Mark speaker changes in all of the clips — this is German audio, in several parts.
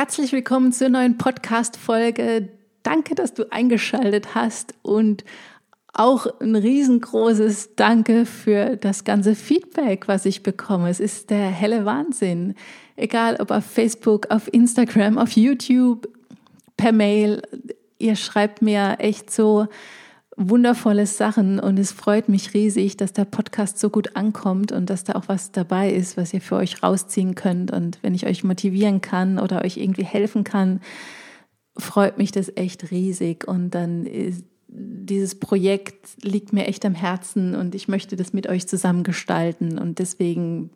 Speaker 1: Herzlich willkommen zur neuen Podcast-Folge. Danke, dass du eingeschaltet hast und auch ein riesengroßes Danke für das ganze Feedback, was ich bekomme. Es ist der helle Wahnsinn. Egal ob auf Facebook, auf Instagram, auf YouTube, per Mail. Ihr schreibt mir echt so wundervolle Sachen und es freut mich riesig, dass der Podcast so gut ankommt und dass da auch was dabei ist, was ihr für euch rausziehen könnt. Und wenn ich euch motivieren kann oder euch irgendwie helfen kann, freut mich das echt riesig. Und dann ist dieses Projekt liegt mir echt am Herzen und ich möchte das mit euch zusammen gestalten. Und deswegen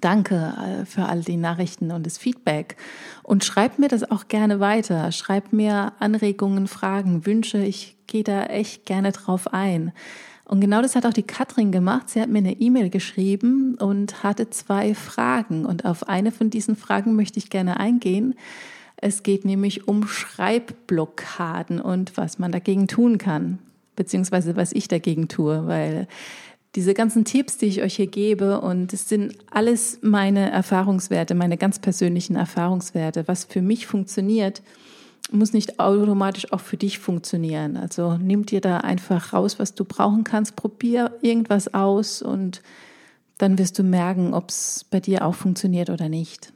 Speaker 1: danke äh, für all die Nachrichten und das Feedback. Und schreibt mir das auch gerne weiter. Schreibt mir Anregungen, Fragen, Wünsche. Ich gehe da echt gerne drauf ein. Und genau das hat auch die Katrin gemacht. Sie hat mir eine E-Mail geschrieben und hatte zwei Fragen. Und auf eine von diesen Fragen möchte ich gerne eingehen. Es geht nämlich um Schreibblockaden und was man dagegen tun kann, beziehungsweise was ich dagegen tue, weil diese ganzen Tipps, die ich euch hier gebe, und es sind alles meine Erfahrungswerte, meine ganz persönlichen Erfahrungswerte, was für mich funktioniert, muss nicht automatisch auch für dich funktionieren. Also nimm dir da einfach raus, was du brauchen kannst, probier irgendwas aus und dann wirst du merken, ob es bei dir auch funktioniert oder nicht.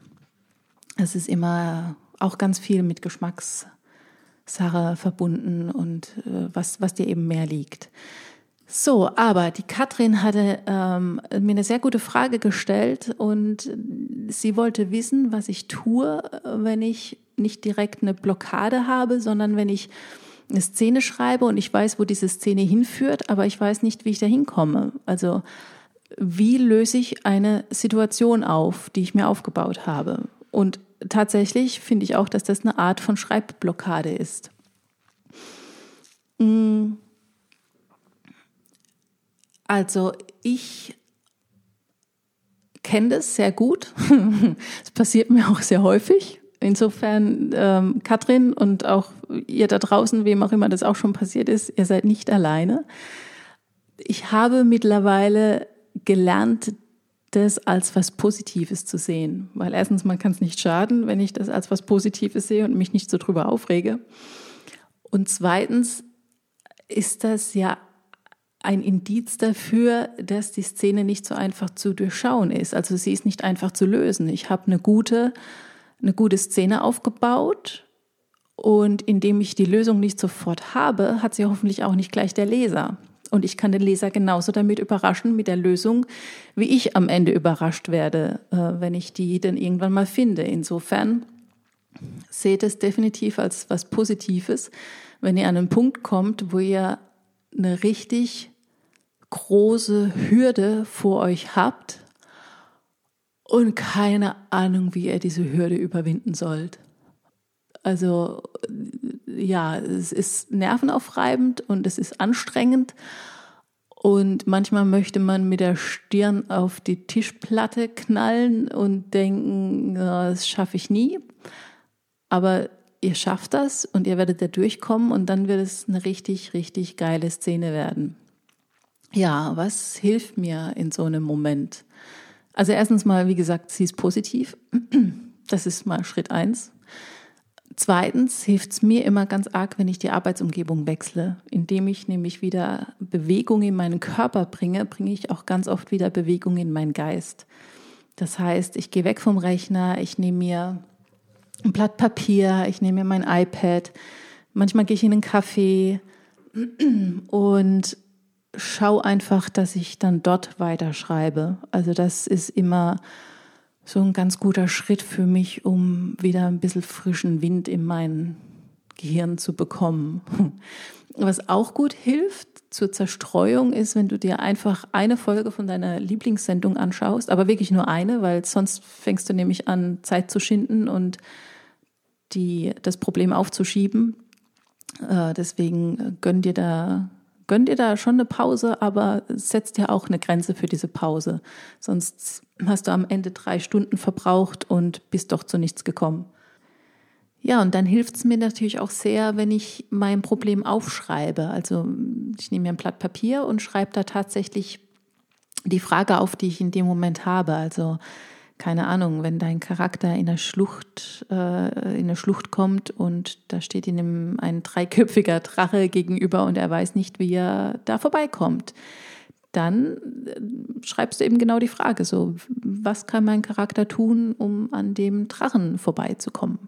Speaker 1: Es ist immer auch ganz viel mit Geschmackssache verbunden und äh, was, was dir eben mehr liegt. So, aber die Katrin hatte ähm, mir eine sehr gute Frage gestellt und sie wollte wissen, was ich tue, wenn ich nicht direkt eine Blockade habe, sondern wenn ich eine Szene schreibe und ich weiß, wo diese Szene hinführt, aber ich weiß nicht, wie ich da hinkomme. Also wie löse ich eine Situation auf, die ich mir aufgebaut habe? Und tatsächlich finde ich auch, dass das eine Art von Schreibblockade ist. Mm. Also ich kenne das sehr gut. Es passiert mir auch sehr häufig. Insofern, ähm, Katrin und auch ihr da draußen, wem auch immer das auch schon passiert ist, ihr seid nicht alleine. Ich habe mittlerweile gelernt, das als was Positives zu sehen. Weil erstens, man kann es nicht schaden, wenn ich das als was Positives sehe und mich nicht so drüber aufrege. Und zweitens ist das ja ein Indiz dafür, dass die Szene nicht so einfach zu durchschauen ist. Also sie ist nicht einfach zu lösen. Ich habe eine gute, eine gute Szene aufgebaut und indem ich die Lösung nicht sofort habe, hat sie hoffentlich auch nicht gleich der Leser. Und ich kann den Leser genauso damit überraschen mit der Lösung, wie ich am Ende überrascht werde, äh, wenn ich die dann irgendwann mal finde. Insofern seht es definitiv als was Positives, wenn ihr an einen Punkt kommt, wo ihr eine richtig große Hürde vor euch habt und keine Ahnung, wie ihr diese Hürde überwinden sollt. Also ja, es ist nervenaufreibend und es ist anstrengend. Und manchmal möchte man mit der Stirn auf die Tischplatte knallen und denken, das schaffe ich nie. Aber ihr schafft das und ihr werdet da durchkommen und dann wird es eine richtig, richtig geile Szene werden. Ja, was hilft mir in so einem Moment? Also erstens mal, wie gesagt, sie ist positiv. Das ist mal Schritt eins. Zweitens hilft es mir immer ganz arg, wenn ich die Arbeitsumgebung wechsle. Indem ich nämlich wieder Bewegung in meinen Körper bringe, bringe ich auch ganz oft wieder Bewegung in meinen Geist. Das heißt, ich gehe weg vom Rechner, ich nehme mir ein Blatt Papier, ich nehme mir mein iPad, manchmal gehe ich in einen Café und schaue einfach, dass ich dann dort weiterschreibe. Also das ist immer so ein ganz guter Schritt für mich, um wieder ein bisschen frischen Wind in mein Gehirn zu bekommen. Was auch gut hilft zur Zerstreuung ist, wenn du dir einfach eine Folge von deiner Lieblingssendung anschaust, aber wirklich nur eine, weil sonst fängst du nämlich an, Zeit zu schinden und die, das Problem aufzuschieben. Äh, deswegen gönn dir da gönn dir da schon eine Pause, aber setz dir auch eine Grenze für diese Pause. Sonst hast du am Ende drei Stunden verbraucht und bist doch zu nichts gekommen. Ja, und dann hilft es mir natürlich auch sehr, wenn ich mein Problem aufschreibe. Also ich nehme mir ein Blatt Papier und schreibe da tatsächlich die Frage auf, die ich in dem Moment habe. Also keine Ahnung, wenn dein Charakter in der Schlucht, äh, in eine Schlucht kommt und da steht ihm ein dreiköpfiger Drache gegenüber und er weiß nicht, wie er da vorbeikommt, dann äh, schreibst du eben genau die Frage so, was kann mein Charakter tun, um an dem Drachen vorbeizukommen?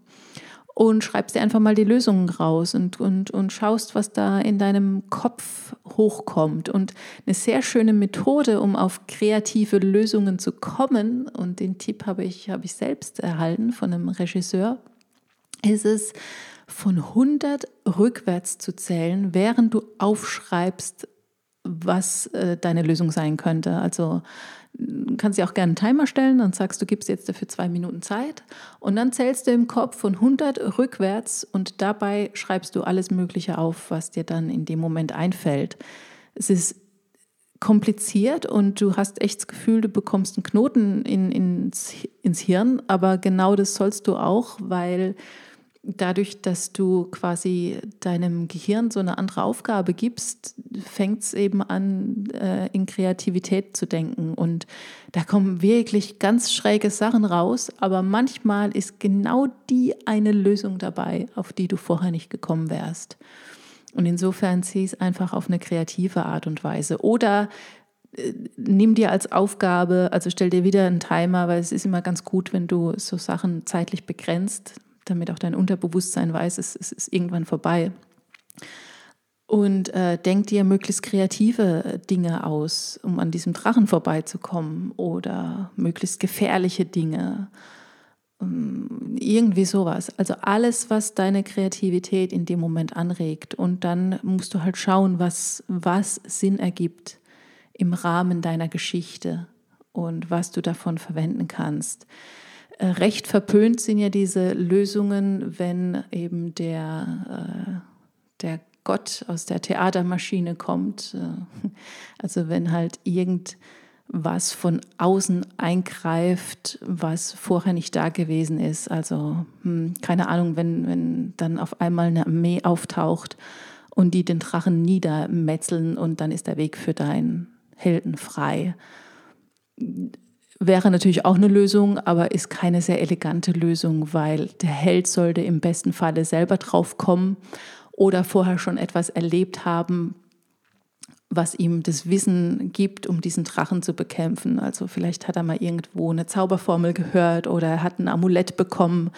Speaker 1: Und schreibst dir einfach mal die Lösungen raus und, und, und schaust, was da in deinem Kopf hochkommt. Und eine sehr schöne Methode, um auf kreative Lösungen zu kommen, und den Tipp habe ich, habe ich selbst erhalten von einem Regisseur, ist es, von 100 rückwärts zu zählen, während du aufschreibst, was äh, deine Lösung sein könnte. Also kannst dir auch gerne einen Timer stellen und sagst, du gibst jetzt dafür zwei Minuten Zeit und dann zählst du im Kopf von 100 rückwärts und dabei schreibst du alles Mögliche auf, was dir dann in dem Moment einfällt. Es ist kompliziert und du hast echt das Gefühl, du bekommst einen Knoten in, ins, ins Hirn, aber genau das sollst du auch, weil dadurch, dass du quasi deinem Gehirn so eine andere Aufgabe gibst, fängt es eben an, äh, in Kreativität zu denken. Und da kommen wirklich ganz schräge Sachen raus, aber manchmal ist genau die eine Lösung dabei, auf die du vorher nicht gekommen wärst. Und insofern zieh es einfach auf eine kreative Art und Weise. Oder äh, nimm dir als Aufgabe, also stell dir wieder einen Timer, weil es ist immer ganz gut, wenn du so Sachen zeitlich begrenzt damit auch dein Unterbewusstsein weiß, es, es ist irgendwann vorbei. Und äh, denk dir möglichst kreative Dinge aus, um an diesem Drachen vorbeizukommen oder möglichst gefährliche Dinge. Ähm, irgendwie sowas. Also alles, was deine Kreativität in dem Moment anregt. Und dann musst du halt schauen, was, was Sinn ergibt im Rahmen deiner Geschichte und was du davon verwenden kannst. Äh, recht verpönt sind ja diese Lösungen, wenn eben der, äh, der Gott aus der Theatermaschine kommt. Äh, also wenn halt irgendwas von außen eingreift, was vorher nicht da gewesen ist. Also hm, keine Ahnung, wenn, wenn dann auf einmal eine Armee auftaucht und die den Drachen niedermetzeln und dann ist der Weg für deinen Helden frei Wäre natürlich auch eine Lösung, aber ist keine sehr elegante Lösung, weil der Held sollte im besten Falle selber drauf kommen oder vorher schon etwas erlebt haben, was ihm das Wissen gibt, um diesen Drachen zu bekämpfen. Also vielleicht hat er mal irgendwo eine Zauberformel gehört oder er hat ein Amulett bekommen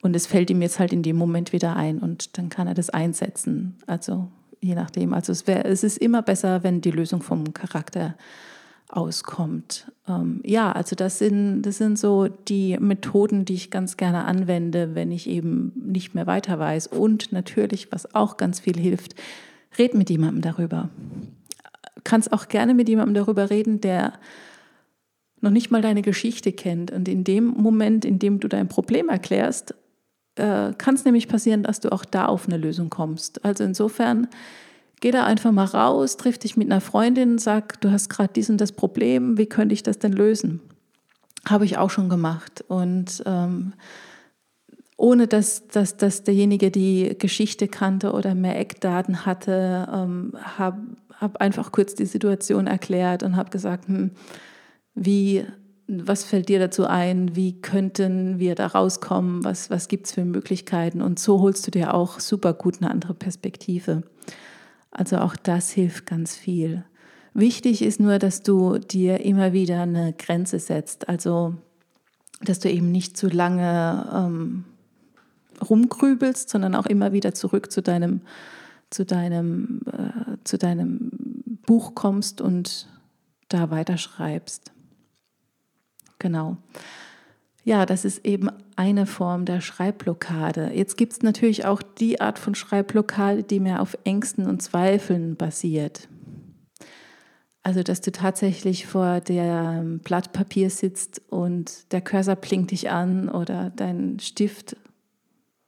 Speaker 1: und es fällt ihm jetzt halt in dem Moment wieder ein und dann kann er das einsetzen. Also je nachdem. Also es, wär, es ist immer besser, wenn die Lösung vom Charakter auskommt. Ähm, ja, also das sind, das sind so die Methoden, die ich ganz gerne anwende, wenn ich eben nicht mehr weiter weiß. Und natürlich, was auch ganz viel hilft, red mit jemandem darüber. Kannst auch gerne mit jemandem darüber reden, der noch nicht mal deine Geschichte kennt. Und in dem Moment, in dem du dein Problem erklärst, äh, kann es nämlich passieren, dass du auch da auf eine Lösung kommst. Also insofern Geh da einfach mal raus, triff dich mit einer Freundin, sag, du hast gerade dies und das Problem, wie könnte ich das denn lösen? Habe ich auch schon gemacht. Und ähm, ohne dass, dass, dass derjenige die Geschichte kannte oder mehr Eckdaten hatte, ähm, habe hab einfach kurz die Situation erklärt und habe gesagt, hm, wie, was fällt dir dazu ein? Wie könnten wir da rauskommen? Was, was gibt es für Möglichkeiten? Und so holst du dir auch super gut eine andere Perspektive. Also auch das hilft ganz viel. Wichtig ist nur, dass du dir immer wieder eine Grenze setzt. Also, dass du eben nicht zu lange ähm, rumgrübelst, sondern auch immer wieder zurück zu deinem, zu deinem, äh, zu deinem Buch kommst und da weiterschreibst. Genau. Ja, das ist eben eine Form der Schreibblockade. Jetzt gibt es natürlich auch die Art von Schreibblockade, die mehr auf Ängsten und Zweifeln basiert. Also, dass du tatsächlich vor dem Blatt Papier sitzt und der Cursor blinkt dich an oder dein Stift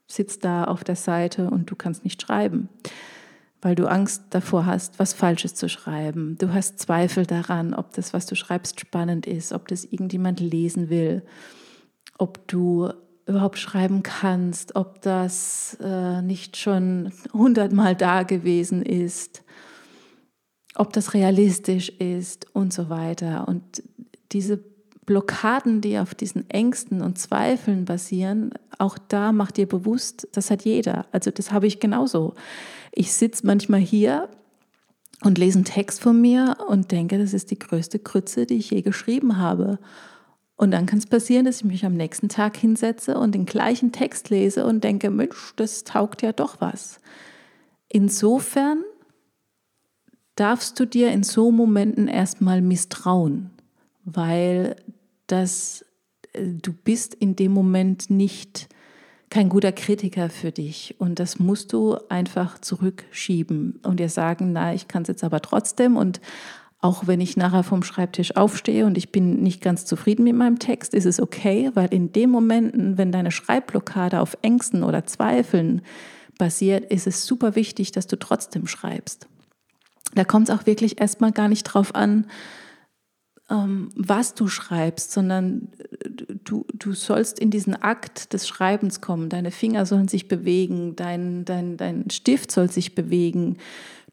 Speaker 1: sitzt da auf der Seite und du kannst nicht schreiben, weil du Angst davor hast, was Falsches zu schreiben. Du hast Zweifel daran, ob das, was du schreibst, spannend ist, ob das irgendjemand lesen will ob du überhaupt schreiben kannst, ob das äh, nicht schon hundertmal da gewesen ist, ob das realistisch ist und so weiter. Und diese Blockaden, die auf diesen Ängsten und Zweifeln basieren, auch da macht dir bewusst, das hat jeder. Also das habe ich genauso. Ich sitze manchmal hier und lese einen Text von mir und denke, das ist die größte Krütze, die ich je geschrieben habe. Und dann kann es passieren, dass ich mich am nächsten Tag hinsetze und den gleichen Text lese und denke, Mensch, das taugt ja doch was. Insofern darfst du dir in so Momenten erstmal misstrauen weil das, äh, du bist in dem Moment nicht kein guter Kritiker für dich und das musst du einfach zurückschieben und dir sagen, na, ich kann es jetzt aber trotzdem und auch wenn ich nachher vom Schreibtisch aufstehe und ich bin nicht ganz zufrieden mit meinem Text, ist es okay, weil in den Momenten, wenn deine Schreibblockade auf Ängsten oder Zweifeln basiert, ist es super wichtig, dass du trotzdem schreibst. Da kommt es auch wirklich erstmal gar nicht drauf an, ähm, was du schreibst, sondern äh, du, du sollst in diesen Akt des Schreibens kommen. Deine Finger sollen sich bewegen, dein, dein, dein Stift soll sich bewegen.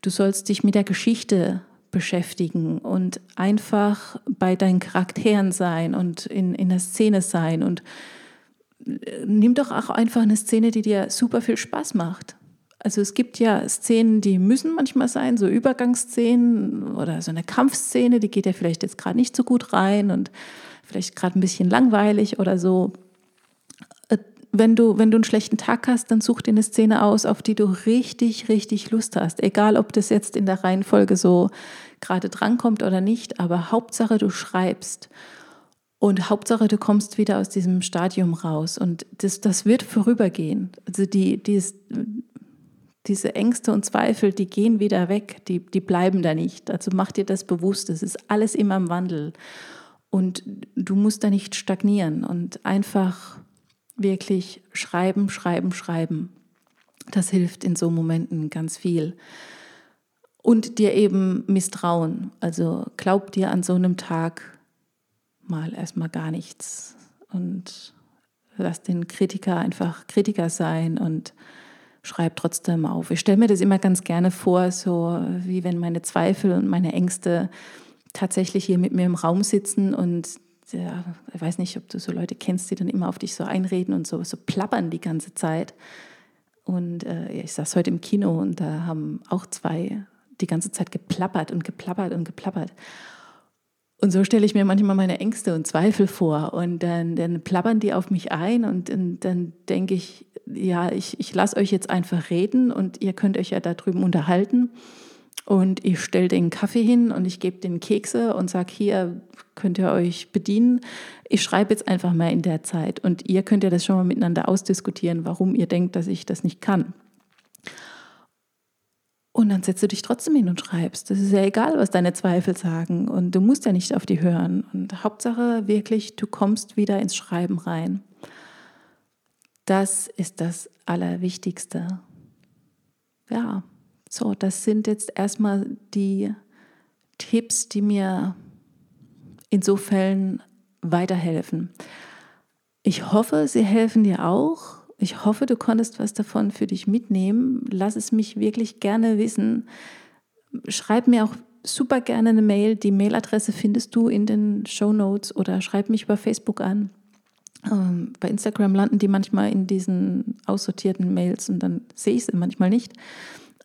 Speaker 1: Du sollst dich mit der Geschichte beschäftigen und einfach bei deinen Charakteren sein und in, in der Szene sein. Und äh, nimm doch auch einfach eine Szene, die dir super viel Spaß macht. Also es gibt ja Szenen, die müssen manchmal sein, so Übergangsszenen oder so eine Kampfszene, die geht ja vielleicht jetzt gerade nicht so gut rein und vielleicht gerade ein bisschen langweilig oder so. Wenn du, wenn du einen schlechten Tag hast, dann such dir eine Szene aus, auf die du richtig, richtig Lust hast. Egal, ob das jetzt in der Reihenfolge so gerade drankommt oder nicht, aber Hauptsache, du schreibst. Und Hauptsache, du kommst wieder aus diesem Stadium raus. Und das, das wird vorübergehen. Also die, die ist, diese Ängste und Zweifel, die gehen wieder weg, die, die bleiben da nicht. Also mach dir das bewusst, es ist alles immer im Wandel. Und du musst da nicht stagnieren und einfach wirklich schreiben, schreiben, schreiben. Das hilft in so Momenten ganz viel. Und dir eben misstrauen. Also glaub dir an so einem Tag mal erstmal gar nichts und lass den Kritiker einfach Kritiker sein und schreibe trotzdem auf. Ich stelle mir das immer ganz gerne vor, so wie wenn meine Zweifel und meine Ängste tatsächlich hier mit mir im Raum sitzen und ja, ich weiß nicht, ob du so Leute kennst, die dann immer auf dich so einreden und so, so plappern die ganze Zeit. Und äh, ich saß heute im Kino und da haben auch zwei die ganze Zeit geplappert und geplappert und geplappert. Und so stelle ich mir manchmal meine Ängste und Zweifel vor. Und dann, dann plappern die auf mich ein und, und dann denke ich, ja, ich, ich lasse euch jetzt einfach reden und ihr könnt euch ja da drüben unterhalten. Und ich stelle den Kaffee hin und ich gebe den Kekse und sage, hier könnt ihr euch bedienen. Ich schreibe jetzt einfach mal in der Zeit und ihr könnt ja das schon mal miteinander ausdiskutieren, warum ihr denkt, dass ich das nicht kann. Und dann setzt du dich trotzdem hin und schreibst. Das ist ja egal, was deine Zweifel sagen. Und du musst ja nicht auf die hören. Und Hauptsache wirklich, du kommst wieder ins Schreiben rein. Das ist das Allerwichtigste. Ja, so, das sind jetzt erstmal die Tipps, die mir in so Fällen weiterhelfen. Ich hoffe, sie helfen dir auch. Ich hoffe, du konntest was davon für dich mitnehmen. Lass es mich wirklich gerne wissen. Schreib mir auch super gerne eine Mail. Die Mailadresse findest du in den Show Notes oder schreib mich über Facebook an. Ähm, bei Instagram landen die manchmal in diesen aussortierten Mails und dann sehe ich sie manchmal nicht.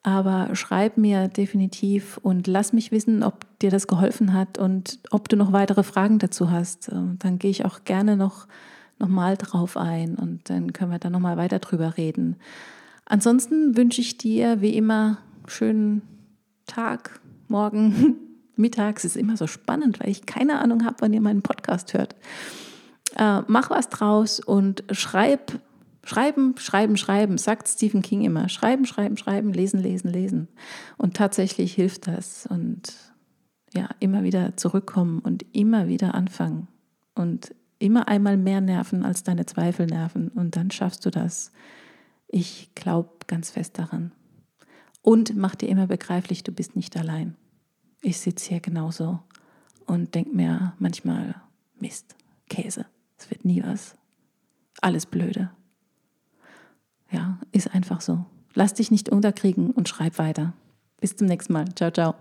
Speaker 1: Aber schreib mir definitiv und lass mich wissen, ob dir das geholfen hat und ob du noch weitere Fragen dazu hast. Ähm, dann gehe ich auch gerne noch, noch mal drauf ein und dann können wir da noch mal weiter drüber reden. Ansonsten wünsche ich dir wie immer schönen Tag, morgen, mittags. Es ist immer so spannend, weil ich keine Ahnung habe, wann ihr meinen Podcast hört. Äh, mach was draus und schreib, schreiben, schreiben, schreiben, sagt Stephen King immer. Schreiben, schreiben, schreiben, lesen, lesen, lesen. Und tatsächlich hilft das. Und ja, immer wieder zurückkommen und immer wieder anfangen. Und immer einmal mehr nerven als deine Zweifel nerven. Und dann schaffst du das. Ich glaube ganz fest daran. Und mach dir immer begreiflich, du bist nicht allein. Ich sitze hier genauso und denke mir manchmal, Mist, Käse. Es wird nie was. Alles blöde. Ja, ist einfach so. Lass dich nicht unterkriegen und schreib weiter. Bis zum nächsten Mal. Ciao, ciao.